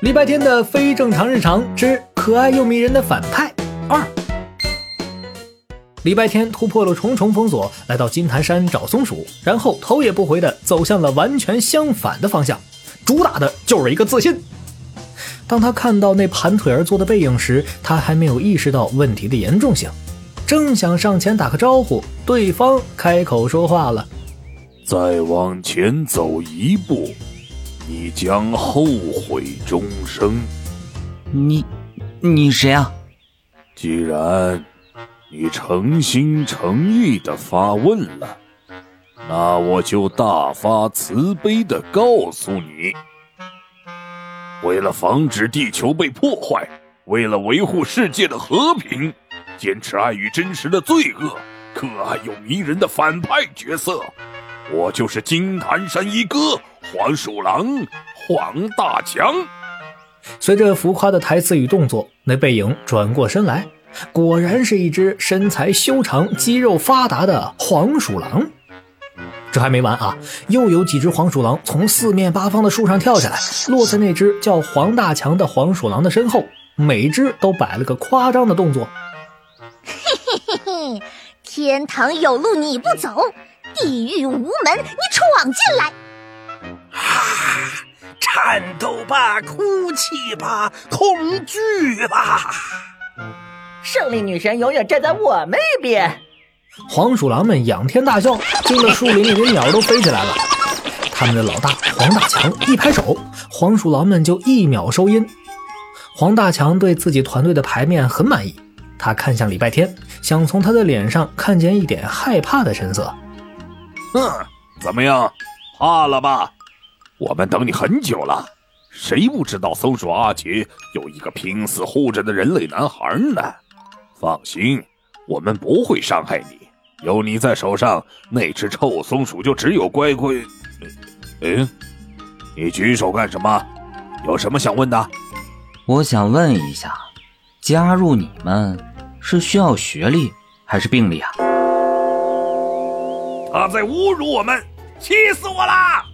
礼拜天的非正常日常之可爱又迷人的反派二。礼拜天突破了重重封锁，来到金坛山找松鼠，然后头也不回的走向了完全相反的方向，主打的就是一个自信。当他看到那盘腿而坐的背影时，他还没有意识到问题的严重性，正想上前打个招呼，对方开口说话了：“再往前走一步。”你将后悔终生。你，你谁啊？既然你诚心诚意的发问了，那我就大发慈悲的告诉你：为了防止地球被破坏，为了维护世界的和平，坚持爱与真实的罪恶，可爱又迷人的反派角色，我就是金坛山一哥。黄鼠狼黄大强，随着浮夸的台词与动作，那背影转过身来，果然是一只身材修长、肌肉发达的黄鼠狼。这还没完啊，又有几只黄鼠狼从四面八方的树上跳下来，落在那只叫黄大强的黄鼠狼的身后，每只都摆了个夸张的动作。嘿嘿嘿嘿，天堂有路你不走，地狱无门你闯进来。啊！颤抖吧，哭泣吧，恐惧吧！胜利女神永远站在我们一边。黄鼠狼们仰天大笑，惊得树林里的鸟都飞起来了。他们的老大黄大强一拍手，黄鼠狼们就一秒收音。黄大强对自己团队的牌面很满意，他看向礼拜天，想从他的脸上看见一点害怕的神色。嗯，怎么样，怕了吧？我们等你很久了，谁不知道松鼠阿杰有一个拼死护着的人类男孩呢？放心，我们不会伤害你。有你在手上，那只臭松鼠就只有乖乖。嗯，你举手干什么？有什么想问的？我想问一下，加入你们是需要学历还是病历啊？他在侮辱我们，气死我了！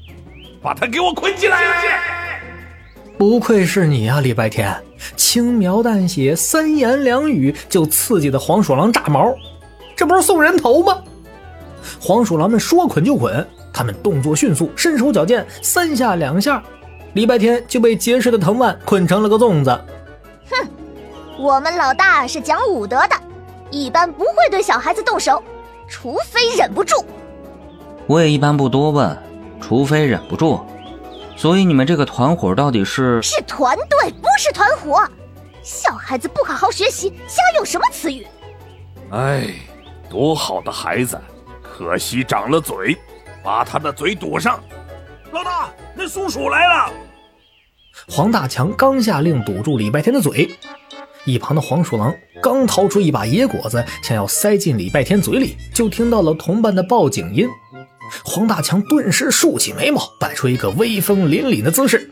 把他给我捆起来！不愧是你啊，礼拜天，轻描淡写，三言两语就刺激的黄鼠狼炸毛，这不是送人头吗？黄鼠狼们说捆就捆，他们动作迅速，身手矫健，三下两下，礼拜天就被结实的藤蔓捆成了个粽子。哼，我们老大是讲武德的，一般不会对小孩子动手，除非忍不住。我也一般不多问。除非忍不住，所以你们这个团伙到底是？是团队，不是团伙。小孩子不好好学习，瞎用什么词语？哎，多好的孩子，可惜长了嘴，把他的嘴堵上。老大，那松鼠来了。黄大强刚下令堵住礼拜天的嘴，一旁的黄鼠狼刚掏出一把野果子，想要塞进礼拜天嘴里，就听到了同伴的报警音。黄大强顿时竖起眉毛，摆出一个威风凛凛的姿势。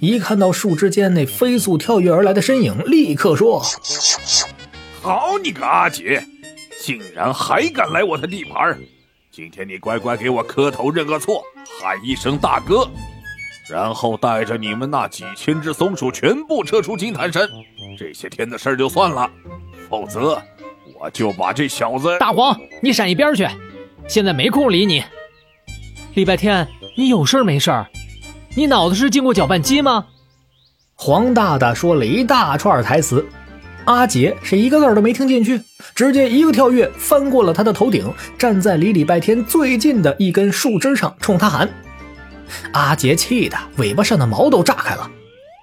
一看到树枝间那飞速跳跃而来的身影，立刻说：“好你个阿杰，竟然还敢来我的地盘！今天你乖乖给我磕头认个错，喊一声大哥，然后带着你们那几千只松鼠全部撤出金坛山。这些天的事就算了，否则我就把这小子……大黄，你闪一边去，现在没空理你。”礼拜天，你有事没事儿？你脑子是经过搅拌机吗？黄大大说了一大串台词，阿杰是一个字都没听进去，直接一个跳跃翻过了他的头顶，站在离礼拜天最近的一根树枝上，冲他喊。阿杰气得尾巴上的毛都炸开了。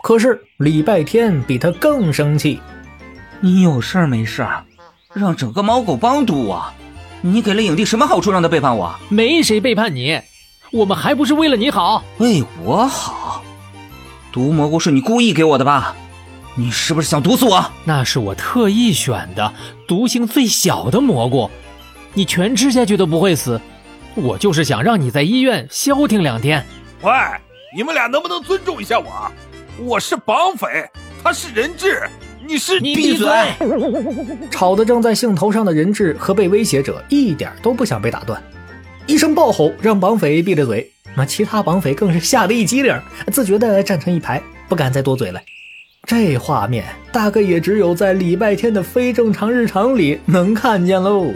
可是礼拜天比他更生气，你有事没事让整个猫狗帮堵我？你给了影帝什么好处让他背叛我？没谁背叛你。我们还不是为了你好，为我好。毒蘑菇是你故意给我的吧？你是不是想毒死我？那是我特意选的，毒性最小的蘑菇，你全吃下去都不会死。我就是想让你在医院消停两天。喂，你们俩能不能尊重一下我？我是绑匪，他是人质，你是你闭嘴！吵得正在兴头上的人质和被威胁者一点都不想被打断。一声暴吼让绑匪闭着嘴，那其他绑匪更是吓得一激灵，自觉地站成一排，不敢再多嘴了。这画面大概也只有在礼拜天的非正常日常里能看见喽。